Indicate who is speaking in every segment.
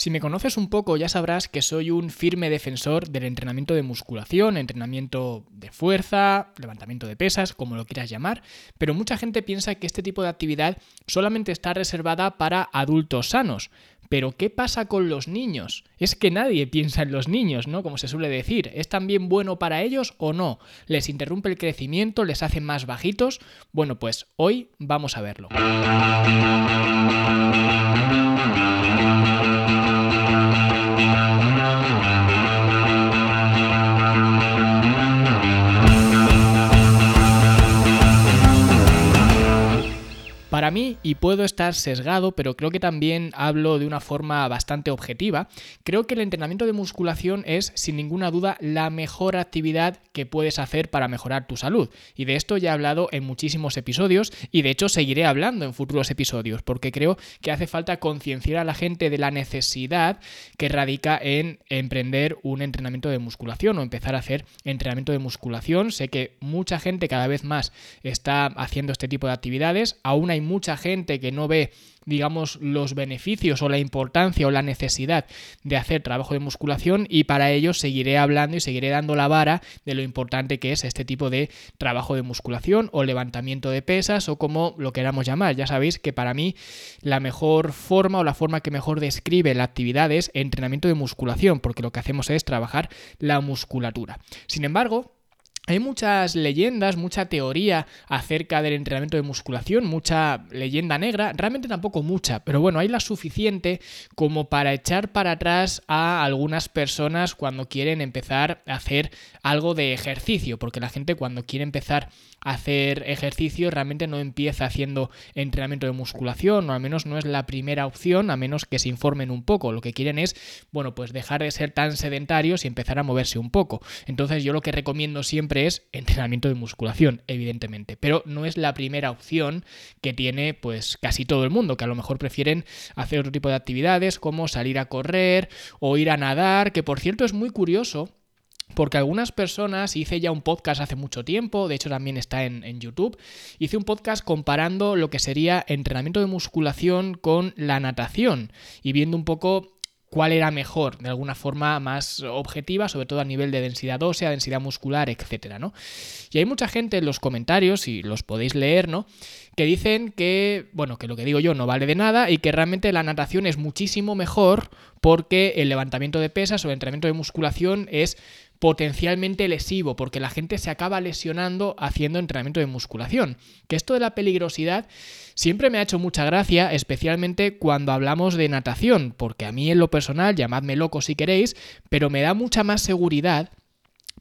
Speaker 1: Si me conoces un poco ya sabrás que soy un firme defensor del entrenamiento de musculación, entrenamiento de fuerza, levantamiento de pesas, como lo quieras llamar, pero mucha gente piensa que este tipo de actividad solamente está reservada para adultos sanos. Pero ¿qué pasa con los niños? Es que nadie piensa en los niños, ¿no? Como se suele decir, ¿es también bueno para ellos o no? ¿Les interrumpe el crecimiento? ¿Les hace más bajitos? Bueno, pues hoy vamos a verlo. Mí, y puedo estar sesgado, pero creo que también hablo de una forma bastante objetiva, creo que el entrenamiento de musculación es, sin ninguna duda, la mejor actividad que puedes hacer para mejorar tu salud. Y de esto ya he hablado en muchísimos episodios y de hecho seguiré hablando en futuros episodios, porque creo que hace falta concienciar a la gente de la necesidad que radica en emprender un entrenamiento de musculación o empezar a hacer entrenamiento de musculación. Sé que mucha gente cada vez más está haciendo este tipo de actividades, aún hay mucha gente que no ve digamos, los beneficios o la importancia o la necesidad de hacer trabajo de musculación y para ello seguiré hablando y seguiré dando la vara de lo importante que es este tipo de trabajo de musculación o levantamiento de pesas o como lo queramos llamar. Ya sabéis que para mí la mejor forma o la forma que mejor describe la actividad es entrenamiento de musculación porque lo que hacemos es trabajar la musculatura. Sin embargo, hay muchas leyendas, mucha teoría acerca del entrenamiento de musculación, mucha leyenda negra, realmente tampoco mucha, pero bueno, hay la suficiente como para echar para atrás a algunas personas cuando quieren empezar a hacer algo de ejercicio, porque la gente cuando quiere empezar hacer ejercicio realmente no empieza haciendo entrenamiento de musculación, o al menos no es la primera opción, a menos que se informen un poco. Lo que quieren es, bueno, pues dejar de ser tan sedentarios y empezar a moverse un poco. Entonces yo lo que recomiendo siempre es entrenamiento de musculación, evidentemente, pero no es la primera opción que tiene pues casi todo el mundo, que a lo mejor prefieren hacer otro tipo de actividades como salir a correr o ir a nadar, que por cierto es muy curioso porque algunas personas, hice ya un podcast hace mucho tiempo, de hecho también está en, en, YouTube, hice un podcast comparando lo que sería entrenamiento de musculación con la natación y viendo un poco cuál era mejor, de alguna forma más objetiva, sobre todo a nivel de densidad ósea, densidad muscular, etcétera, ¿no? Y hay mucha gente en los comentarios, y los podéis leer, ¿no? Que dicen que, bueno, que lo que digo yo no vale de nada y que realmente la natación es muchísimo mejor porque el levantamiento de pesas o el entrenamiento de musculación es potencialmente lesivo, porque la gente se acaba lesionando haciendo entrenamiento de musculación. Que esto de la peligrosidad siempre me ha hecho mucha gracia, especialmente cuando hablamos de natación, porque a mí en lo personal, llamadme loco si queréis, pero me da mucha más seguridad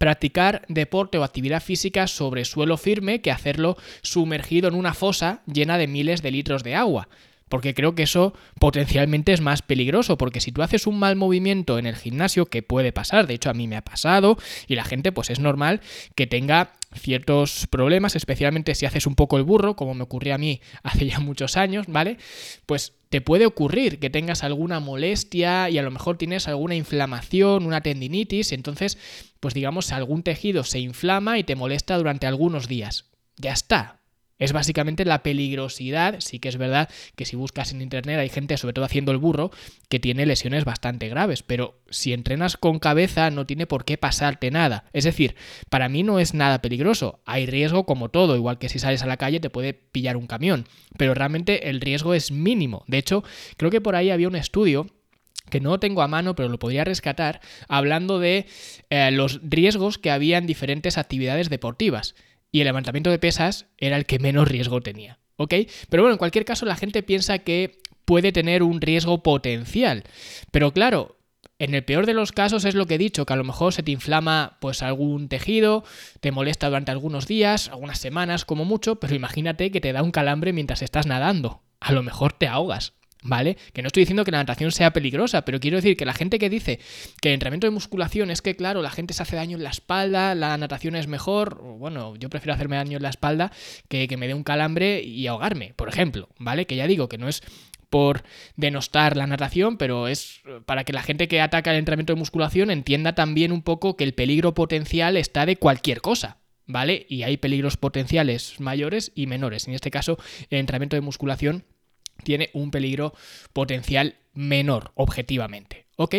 Speaker 1: practicar deporte o actividad física sobre suelo firme que hacerlo sumergido en una fosa llena de miles de litros de agua porque creo que eso potencialmente es más peligroso, porque si tú haces un mal movimiento en el gimnasio, que puede pasar, de hecho a mí me ha pasado, y la gente pues es normal que tenga ciertos problemas, especialmente si haces un poco el burro, como me ocurrió a mí hace ya muchos años, ¿vale? Pues te puede ocurrir que tengas alguna molestia y a lo mejor tienes alguna inflamación, una tendinitis, entonces, pues digamos, algún tejido se inflama y te molesta durante algunos días. Ya está, es básicamente la peligrosidad. Sí que es verdad que si buscas en internet hay gente, sobre todo haciendo el burro, que tiene lesiones bastante graves. Pero si entrenas con cabeza no tiene por qué pasarte nada. Es decir, para mí no es nada peligroso. Hay riesgo como todo, igual que si sales a la calle te puede pillar un camión. Pero realmente el riesgo es mínimo. De hecho, creo que por ahí había un estudio que no tengo a mano, pero lo podría rescatar, hablando de eh, los riesgos que había en diferentes actividades deportivas y el levantamiento de pesas era el que menos riesgo tenía. ¿Ok? Pero bueno, en cualquier caso la gente piensa que puede tener un riesgo potencial. Pero claro, en el peor de los casos es lo que he dicho, que a lo mejor se te inflama pues algún tejido, te molesta durante algunos días, algunas semanas como mucho, pero imagínate que te da un calambre mientras estás nadando. A lo mejor te ahogas. ¿Vale? Que no estoy diciendo que la natación sea peligrosa, pero quiero decir que la gente que dice que el entrenamiento de musculación es que, claro, la gente se hace daño en la espalda, la natación es mejor, bueno, yo prefiero hacerme daño en la espalda que que me dé un calambre y ahogarme, por ejemplo, ¿vale? Que ya digo que no es por denostar la natación, pero es para que la gente que ataca el entrenamiento de musculación entienda también un poco que el peligro potencial está de cualquier cosa, ¿vale? Y hay peligros potenciales mayores y menores. En este caso, el entrenamiento de musculación tiene un peligro potencial menor, objetivamente. ¿Ok?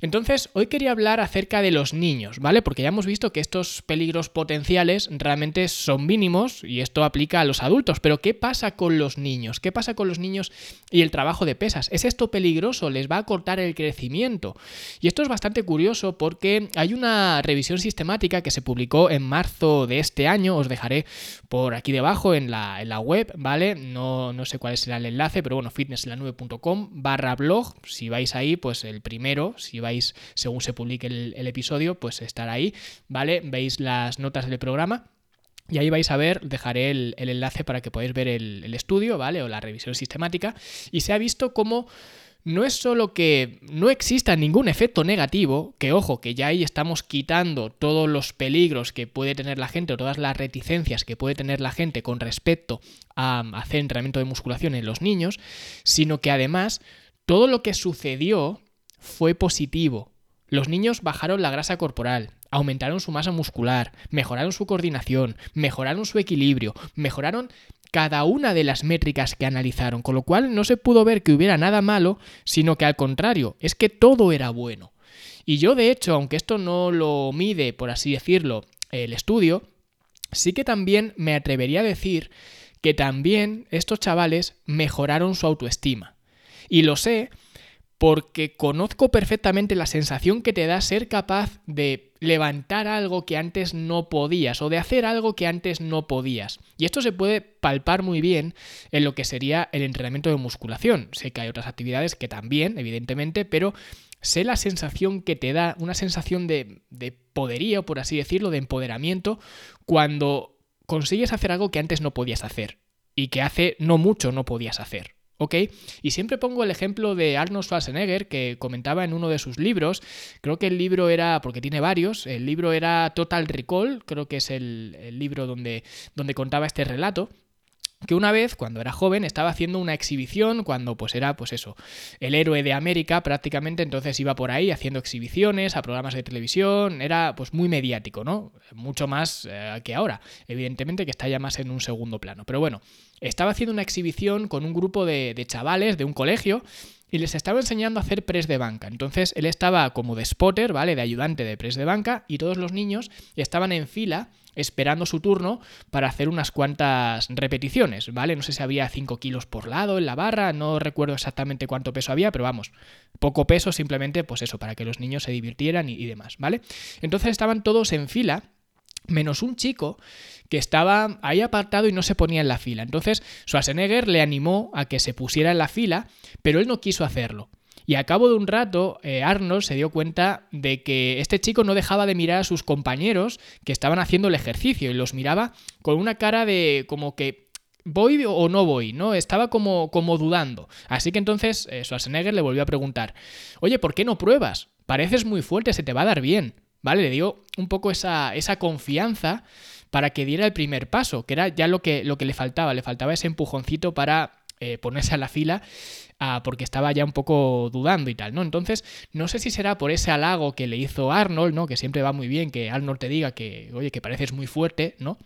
Speaker 1: Entonces, hoy quería hablar acerca de los niños, ¿vale? Porque ya hemos visto que estos peligros potenciales realmente son mínimos y esto aplica a los adultos, pero ¿qué pasa con los niños? ¿Qué pasa con los niños y el trabajo de pesas? ¿Es esto peligroso? ¿Les va a cortar el crecimiento? Y esto es bastante curioso porque hay una revisión sistemática que se publicó en marzo de este año, os dejaré por aquí debajo en la, en la web, ¿vale? No, no sé cuál será el enlace, pero bueno, fitnesslanube.com barra blog, si vais ahí, pues el primero, si vais según se publique el, episodio, pues estará ahí, ¿vale? Veis las notas del programa. Y ahí vais a ver, dejaré el, enlace para que podáis ver el, el, estudio, ¿vale? O la revisión sistemática. Y se ha visto cómo no es solo que no exista ningún efecto negativo, que ojo, que ya ahí estamos quitando todos los peligros que puede tener la gente o todas las reticencias que puede tener la gente con respecto a hacer entrenamiento de musculación en los niños, sino que además todo lo que sucedió fue positivo. Los niños bajaron la grasa corporal, aumentaron su masa muscular, mejoraron su coordinación, mejoraron su equilibrio, mejoraron cada una de las métricas que analizaron, con lo cual no se pudo ver que hubiera nada malo, sino que al contrario, es que todo era bueno. Y yo de hecho, aunque esto no lo mide, por así decirlo, el estudio, sí que también me atrevería a decir que también estos chavales mejoraron su autoestima. Y lo sé porque conozco perfectamente la sensación que te da ser capaz de levantar algo que antes no podías o de hacer algo que antes no podías. Y esto se puede palpar muy bien en lo que sería el entrenamiento de musculación. Sé que hay otras actividades que también, evidentemente, pero sé la sensación que te da, una sensación de, de poderío, por así decirlo, de empoderamiento, cuando consigues hacer algo que antes no podías hacer y que hace no mucho no podías hacer. ¿Ok? Y siempre pongo el ejemplo de Arnold Schwarzenegger, que comentaba en uno de sus libros, creo que el libro era, porque tiene varios, el libro era Total Recall, creo que es el, el libro donde, donde contaba este relato, que una vez, cuando era joven, estaba haciendo una exhibición, cuando pues era, pues eso, el héroe de América prácticamente, entonces iba por ahí haciendo exhibiciones a programas de televisión, era pues muy mediático, ¿no? Mucho más eh, que ahora, evidentemente que está ya más en un segundo plano. Pero bueno, estaba haciendo una exhibición con un grupo de, de chavales de un colegio y les estaba enseñando a hacer press de banca. Entonces él estaba como de spotter, ¿vale? De ayudante de press de banca y todos los niños estaban en fila esperando su turno para hacer unas cuantas repeticiones, ¿vale? No sé si había 5 kilos por lado en la barra, no recuerdo exactamente cuánto peso había, pero vamos, poco peso simplemente, pues eso, para que los niños se divirtieran y, y demás, ¿vale? Entonces estaban todos en fila menos un chico que estaba ahí apartado y no se ponía en la fila. Entonces Schwarzenegger le animó a que se pusiera en la fila, pero él no quiso hacerlo. Y a cabo de un rato, eh, Arnold se dio cuenta de que este chico no dejaba de mirar a sus compañeros que estaban haciendo el ejercicio y los miraba con una cara de como que ¿Voy o no voy? ¿No? Estaba como, como dudando. Así que entonces eh, Schwarzenegger le volvió a preguntar, oye, ¿por qué no pruebas? Pareces muy fuerte, se te va a dar bien. ¿Vale? Le dio un poco esa, esa confianza para que diera el primer paso, que era ya lo que, lo que le faltaba, le faltaba ese empujoncito para eh, ponerse a la fila ah, porque estaba ya un poco dudando y tal, ¿no? Entonces, no sé si será por ese halago que le hizo Arnold, ¿no? Que siempre va muy bien que Arnold te diga que, oye, que pareces muy fuerte, ¿no?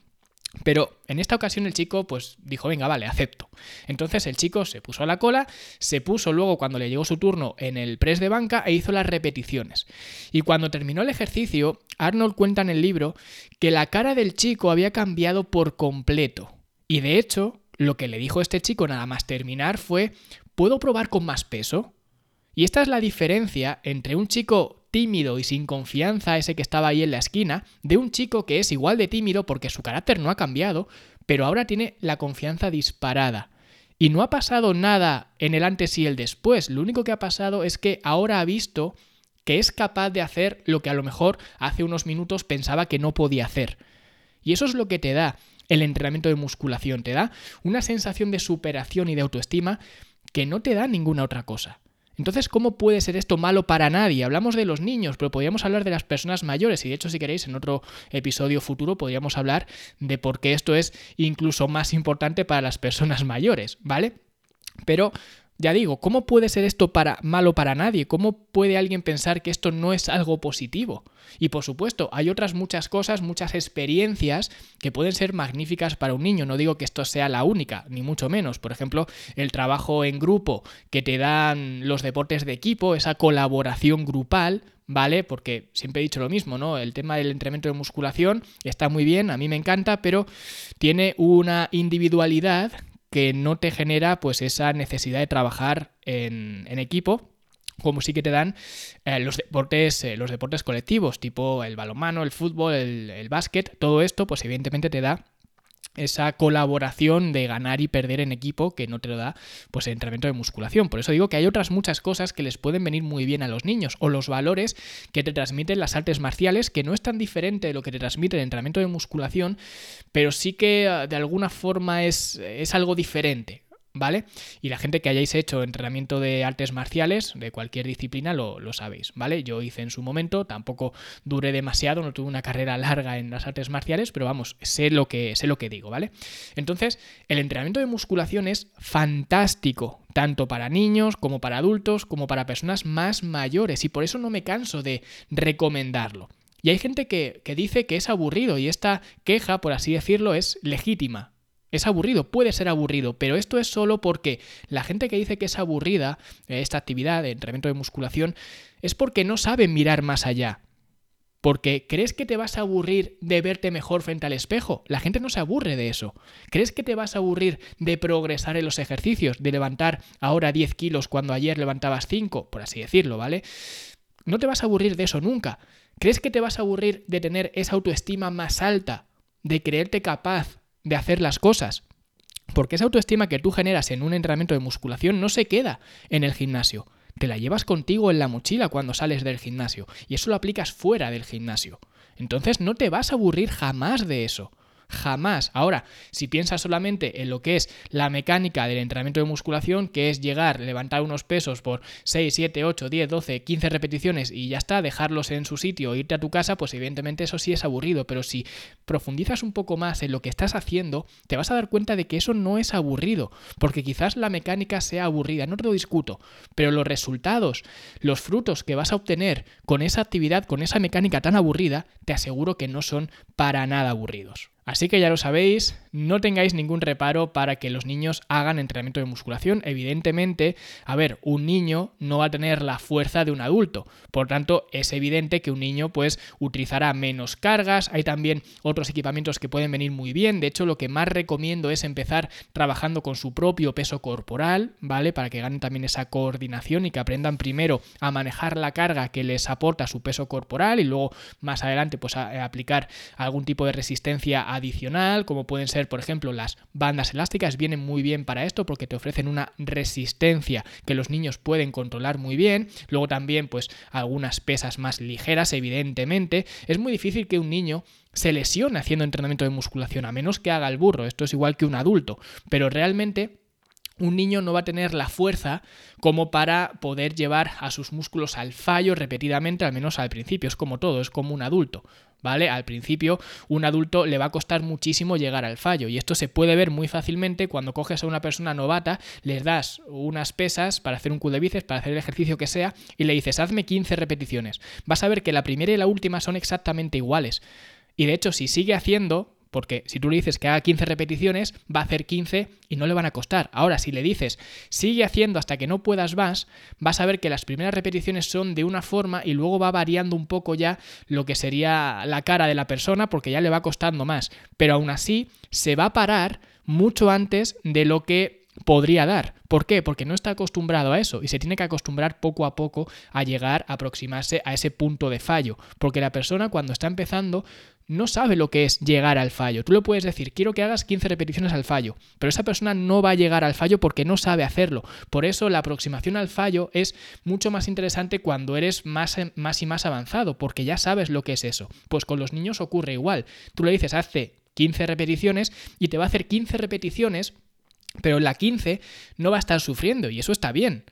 Speaker 1: Pero en esta ocasión el chico pues dijo, venga, vale, acepto. Entonces el chico se puso a la cola, se puso luego cuando le llegó su turno en el press de banca e hizo las repeticiones. Y cuando terminó el ejercicio, Arnold cuenta en el libro que la cara del chico había cambiado por completo. Y de hecho, lo que le dijo este chico nada más terminar fue, ¿puedo probar con más peso? Y esta es la diferencia entre un chico tímido y sin confianza, ese que estaba ahí en la esquina, de un chico que es igual de tímido porque su carácter no ha cambiado, pero ahora tiene la confianza disparada. Y no ha pasado nada en el antes y el después, lo único que ha pasado es que ahora ha visto que es capaz de hacer lo que a lo mejor hace unos minutos pensaba que no podía hacer. Y eso es lo que te da el entrenamiento de musculación. Te da una sensación de superación y de autoestima que no te da ninguna otra cosa. Entonces, ¿cómo puede ser esto malo para nadie? Hablamos de los niños, pero podríamos hablar de las personas mayores y de hecho, si queréis, en otro episodio futuro podríamos hablar de por qué esto es incluso más importante para las personas mayores, ¿vale? Pero ya digo, ¿cómo puede ser esto para malo para nadie? ¿Cómo puede alguien pensar que esto no es algo positivo? Y por supuesto, hay otras muchas cosas, muchas experiencias que pueden ser magníficas para un niño. No digo que esto sea la única, ni mucho menos. Por ejemplo, el trabajo en grupo que te dan los deportes de equipo, esa colaboración grupal, ¿vale? Porque siempre he dicho lo mismo, ¿no? El tema del entrenamiento de musculación está muy bien, a mí me encanta, pero tiene una individualidad que no te genera pues esa necesidad de trabajar en, equipo como sí que te dan eh, los deportes eh, los deportes colectivos tipo el balonmano el fútbol el, el básquet todo esto pues evidentemente te da esa colaboración de ganar y perder en equipo que no te lo da pues el entrenamiento de musculación. Por eso digo que hay otras muchas cosas que les pueden venir muy bien a los niños o los valores que te transmiten las artes marciales que no es tan diferente de lo que te transmite el entrenamiento de musculación, pero sí que ah, de alguna forma es, es algo diferente. ¿Vale? Y la gente que hayáis hecho entrenamiento de artes marciales, de cualquier disciplina, lo, sabéis, ¿vale? Yo hice en su momento, tampoco duré demasiado, no tuve una carrera larga en las artes marciales, pero vamos, sé lo que, sé lo que digo, ¿vale? Entonces, el entrenamiento de musculación es fantástico, tanto para niños como para adultos, como para personas más mayores, y por eso no me canso de recomendarlo. Y hay gente que, que dice que es aburrido y esta queja, por así decirlo, es legítima. Es aburrido, puede ser aburrido, pero esto es solo porque la gente que dice que es aburrida eh, esta actividad de entrenamiento de musculación es porque no saben mirar más allá. Porque ¿crees que te vas a aburrir de verte mejor frente al espejo? La gente no se aburre de eso. ¿Crees que te vas a aburrir de progresar en los ejercicios, de levantar ahora 10 kilos cuando ayer levantabas 5, por así decirlo, ¿vale? No te vas a aburrir de eso nunca. ¿Crees que te vas a aburrir de tener esa autoestima más alta, de creerte capaz de hacer las cosas. Porque esa autoestima que tú generas en un entrenamiento de musculación no se queda en el gimnasio. Te la llevas contigo en la mochila cuando sales del gimnasio y eso lo aplicas fuera del gimnasio. Entonces no te vas a aburrir jamás de eso. Jamás. Ahora, si piensas solamente en lo que es la mecánica del entrenamiento de musculación, que es llegar, levantar unos pesos por 6, 7, 8, 10, 12, 15 repeticiones y ya está, dejarlos en su sitio e irte a tu casa, pues evidentemente eso sí es aburrido. Pero si profundizas un poco más en lo que estás haciendo, te vas a dar cuenta de que eso no es aburrido. Porque quizás la mecánica sea aburrida, no te lo discuto. Pero los resultados, los frutos que vas a obtener con esa actividad, con esa mecánica tan aburrida, te aseguro que no son para nada aburridos. Así que ya lo sabéis, no tengáis ningún reparo para que los niños hagan entrenamiento de musculación. Evidentemente, a ver, un niño no va a tener la fuerza de un adulto. Por tanto, es evidente que un niño pues utilizará menos cargas. Hay también otros equipamientos que pueden venir muy bien. De hecho, lo que más recomiendo es empezar trabajando con su propio peso corporal, ¿vale? Para que ganen también esa coordinación y que aprendan primero a manejar la carga que les aporta su peso corporal y luego más adelante pues a, aplicar algún tipo de resistencia adicional, como pueden ser, por ejemplo, las bandas elásticas, vienen muy bien para esto porque te ofrecen una resistencia que los niños pueden controlar muy bien. Luego también, pues, algunas pesas más ligeras, evidentemente. Es muy difícil que un niño se lesione haciendo entrenamiento de musculación, a menos que haga el burro. Esto es igual que un adulto. Pero realmente un niño no va a tener la fuerza como para poder llevar a sus músculos al fallo repetidamente, al menos al principio. Es como todo, es como un adulto. ¿Vale? Al principio, un adulto le va a costar muchísimo llegar al fallo. Y esto se puede ver muy fácilmente cuando coges a una persona novata, les das unas pesas para hacer un Q de bíceps, para hacer el ejercicio que sea, y le dices, hazme 15 repeticiones. Vas a ver que la primera y la última son exactamente iguales. Y de hecho, si sigue haciendo, porque si tú le dices que haga 15 repeticiones, va a hacer 15 y no le van a costar. Ahora, si le dices, sigue haciendo hasta que no puedas más, vas a ver que las primeras repeticiones son de una forma y luego va variando un poco ya lo que sería la cara de la persona porque ya le va costando más. Pero aún así, se va a parar mucho antes de lo que podría dar. ¿Por qué? Porque no está acostumbrado a eso y se tiene que acostumbrar poco a poco a llegar a aproximarse a ese punto de fallo. Porque la persona cuando está empezando no sabe lo que es llegar al fallo. Tú le puedes decir, quiero que hagas 15 repeticiones al fallo, pero esa persona no va a llegar al fallo porque no sabe hacerlo. Por eso la aproximación al fallo es mucho más interesante cuando eres más, más y más avanzado, porque ya sabes lo que es eso. Pues con los niños ocurre igual. Tú le dices, hace 15 repeticiones y te va a hacer 15 repeticiones, pero la 15 no va a estar sufriendo y eso está bien.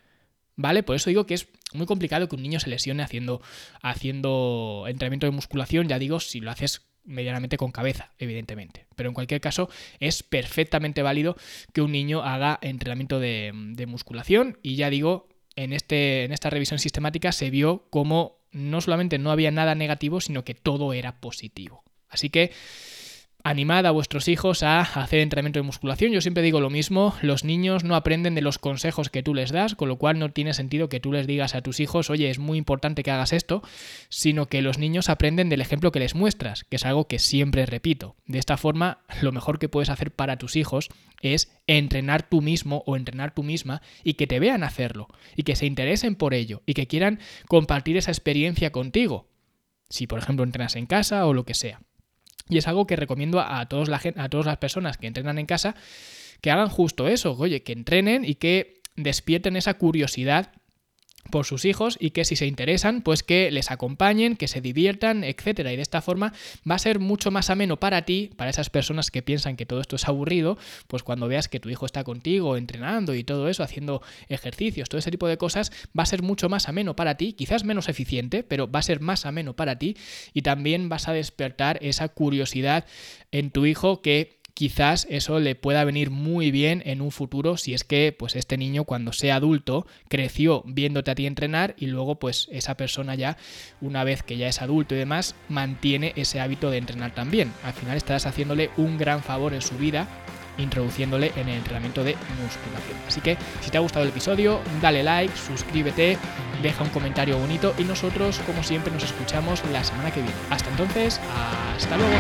Speaker 1: ¿Vale? Por eso digo que es muy complicado que un niño se lesione haciendo, haciendo entrenamiento de musculación, ya digo, si lo haces medianamente con cabeza, evidentemente. Pero en cualquier caso, es perfectamente válido que un niño haga entrenamiento de, de musculación y ya digo, en, este, en esta revisión sistemática se vio como no solamente no había nada negativo, sino que todo era positivo. Así que Animad a vuestros hijos a hacer entrenamiento de musculación. Yo siempre digo lo mismo, los niños no aprenden de los consejos que tú les das, con lo cual no tiene sentido que tú les digas a tus hijos, oye, es muy importante que hagas esto, sino que los niños aprenden del ejemplo que les muestras, que es algo que siempre repito. De esta forma, lo mejor que puedes hacer para tus hijos es entrenar tú mismo o entrenar tú misma y que te vean hacerlo, y que se interesen por ello, y que quieran compartir esa experiencia contigo. Si, por ejemplo, entrenas en casa o lo que sea. Y es algo que recomiendo a, todos a todas las personas que entrenan en casa que hagan justo eso, oye, que entrenen y que despierten esa curiosidad por sus hijos y que si se interesan, pues que les acompañen, que se diviertan, etcétera. Y de esta forma va a ser mucho más ameno para ti, para esas personas que piensan que todo esto es aburrido, pues cuando veas que tu hijo está contigo entrenando y todo eso, haciendo ejercicios, todo ese tipo de cosas, va a ser mucho más ameno para ti, quizás menos eficiente, pero va a ser más ameno para ti y también vas a despertar esa curiosidad en tu hijo que quizás eso le pueda venir muy bien en un futuro si es que pues este niño cuando sea adulto creció viéndote a ti entrenar y luego pues esa persona ya una vez que ya es adulto y demás mantiene ese hábito de entrenar también. Al final estarás haciéndole un gran favor en su vida introduciéndole en el entrenamiento de musculación. Así que si te ha gustado el episodio, dale like, suscríbete, deja un comentario bonito y nosotros como siempre nos escuchamos la semana que viene. Hasta entonces, hasta luego.